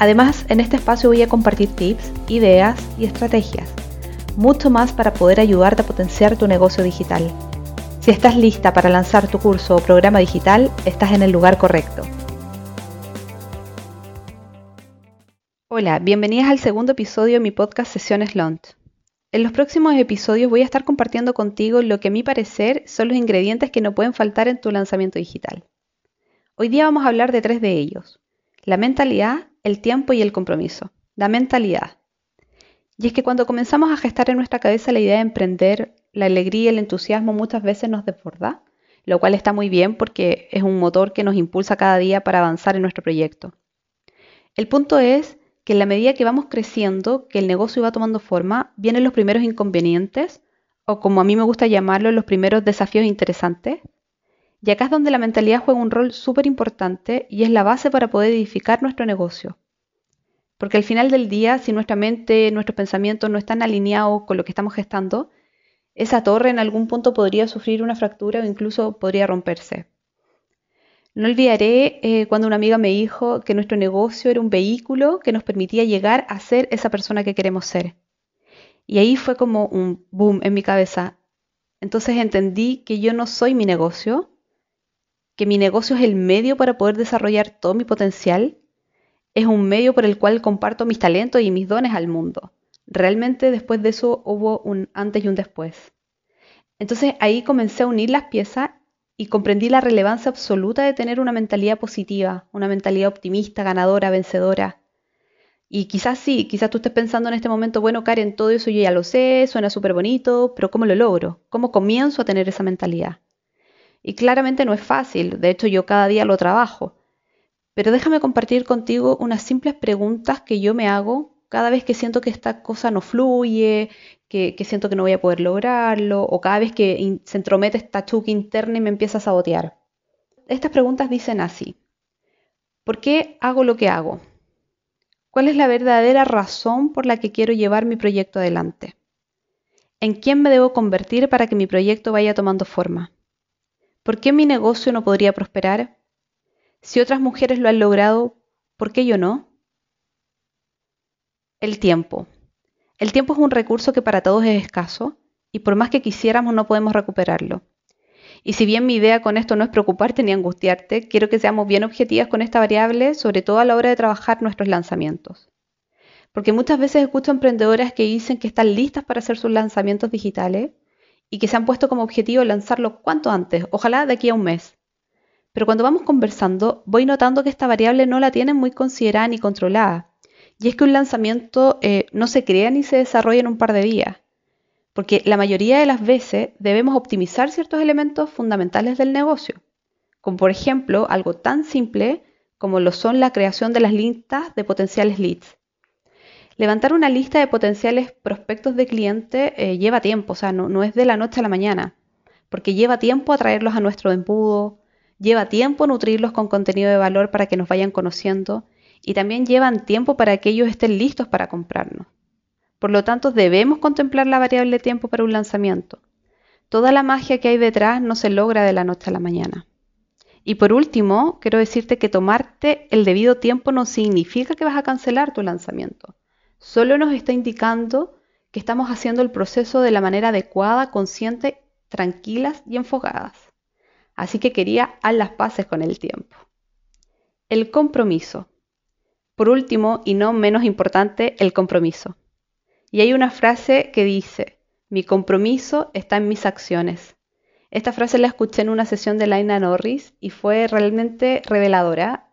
Además, en este espacio voy a compartir tips, ideas y estrategias. Mucho más para poder ayudarte a potenciar tu negocio digital. Si estás lista para lanzar tu curso o programa digital, estás en el lugar correcto. Hola, bienvenidas al segundo episodio de mi podcast Sesiones Launch. En los próximos episodios voy a estar compartiendo contigo lo que a mi parecer son los ingredientes que no pueden faltar en tu lanzamiento digital. Hoy día vamos a hablar de tres de ellos. La mentalidad, el tiempo y el compromiso. La mentalidad. Y es que cuando comenzamos a gestar en nuestra cabeza la idea de emprender, la alegría y el entusiasmo muchas veces nos desborda, lo cual está muy bien porque es un motor que nos impulsa cada día para avanzar en nuestro proyecto. El punto es que en la medida que vamos creciendo, que el negocio va tomando forma, vienen los primeros inconvenientes, o como a mí me gusta llamarlo, los primeros desafíos interesantes, y acá es donde la mentalidad juega un rol súper importante y es la base para poder edificar nuestro negocio. Porque al final del día, si nuestra mente, nuestros pensamientos no están alineados con lo que estamos gestando, esa torre en algún punto podría sufrir una fractura o incluso podría romperse. No olvidaré eh, cuando una amiga me dijo que nuestro negocio era un vehículo que nos permitía llegar a ser esa persona que queremos ser. Y ahí fue como un boom en mi cabeza. Entonces entendí que yo no soy mi negocio, que mi negocio es el medio para poder desarrollar todo mi potencial, es un medio por el cual comparto mis talentos y mis dones al mundo. Realmente después de eso hubo un antes y un después. Entonces ahí comencé a unir las piezas y comprendí la relevancia absoluta de tener una mentalidad positiva, una mentalidad optimista, ganadora, vencedora. Y quizás sí, quizás tú estés pensando en este momento, bueno, Karen, todo eso yo ya lo sé, suena súper bonito, pero ¿cómo lo logro? ¿Cómo comienzo a tener esa mentalidad? Y claramente no es fácil, de hecho yo cada día lo trabajo. Pero déjame compartir contigo unas simples preguntas que yo me hago cada vez que siento que esta cosa no fluye, que, siento que no voy a poder lograrlo, o cada vez que se entromete esta chuca interna y me empieza a sabotear. Estas preguntas dicen así. ¿Por qué hago lo que hago? ¿Cuál es la verdadera razón por la que quiero llevar mi proyecto adelante? ¿En quién me debo convertir para que mi proyecto vaya tomando forma? ¿Por qué mi negocio no podría prosperar? Si otras mujeres lo han logrado, ¿por qué yo no? El tiempo. El tiempo es un recurso que para todos es escaso y por más que quisiéramos no podemos recuperarlo. Y si bien mi idea con esto no es preocuparte ni angustiarte, quiero que seamos bien objetivas con esta variable, sobre todo a la hora de trabajar nuestros lanzamientos. Porque muchas veces escucho emprendedoras que dicen que están listas para hacer sus lanzamientos digitales, y que se han puesto como objetivo lanzarlo cuanto antes, ojalá de aquí a un mes. Pero cuando vamos conversando, voy notando que esta variable no la tienen muy considerada ni controlada. Y es que un lanzamiento eh, no se crea ni se desarrolla en un par de días. Porque la mayoría de las veces debemos optimizar ciertos elementos fundamentales del negocio. Como por ejemplo algo tan simple como lo son la creación de las listas de potenciales leads. Levantar una lista de potenciales prospectos de cliente eh, lleva tiempo, o sea, no, es de la noche a la mañana, porque lleva tiempo atraerlos a nuestro embudo, lleva tiempo nutrirlos con contenido de valor para que nos vayan conociendo y también llevan tiempo para que ellos estén listos para comprarnos. Por lo tanto, debemos contemplar la variable tiempo para un lanzamiento. Toda la magia que hay detrás no se logra de la noche a la mañana. Y por último, quiero decirte que tomarte el debido tiempo no significa que vas a cancelar tu lanzamiento solo nos está indicando que estamos haciendo el proceso de la manera adecuada, consciente, tranquilas y enfocadas. Así que quería a las paces con el tiempo. El compromiso. Por último, y no menos importante, el compromiso. Y hay una frase que dice, mi compromiso está en mis acciones. Esta frase la escuché en una sesión de Laina Norris y fue realmente reveladora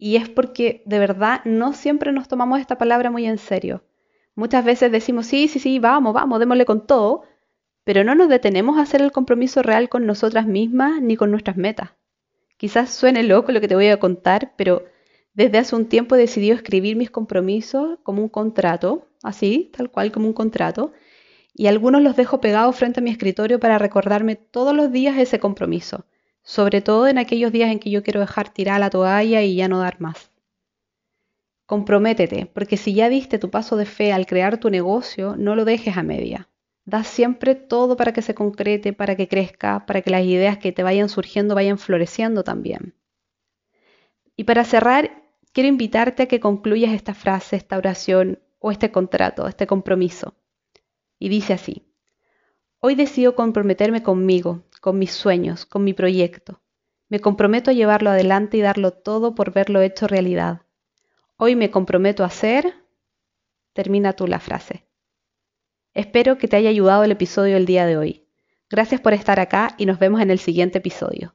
y es porque de verdad no siempre nos tomamos esta palabra muy en serio. Muchas veces decimos, sí, sí, sí, vamos, vamos, démosle con todo, pero no nos detenemos a hacer el compromiso real con nosotras mismas ni con nuestras metas. Quizás suene loco lo que te voy a contar, pero Desde hace un tiempo he decidido escribir mis compromisos como un contrato, así, tal cual como un contrato, y algunos los dejo pegados frente a mi escritorio para recordarme todos los días ese compromiso, sobre todo en aquellos días en que yo quiero dejar tirada la toalla y ya no dar más. Comprométete, porque si ya diste tu paso de fe al crear tu negocio, no lo dejes a media. Da siempre todo para que se concrete, para que crezca, para que las ideas que te vayan surgiendo vayan floreciendo también. Y para cerrar, quiero invitarte a que concluyas esta frase, esta oración o este contrato, este compromiso. Y dice así, hoy decido comprometerme conmigo, con mis sueños, con mi proyecto. Me comprometo a llevarlo adelante y darlo todo por verlo hecho realidad. Hoy me comprometo a hacer... Termina tú la frase. Espero que te haya ayudado el episodio del día de hoy. Gracias por estar acá y nos vemos en el siguiente episodio.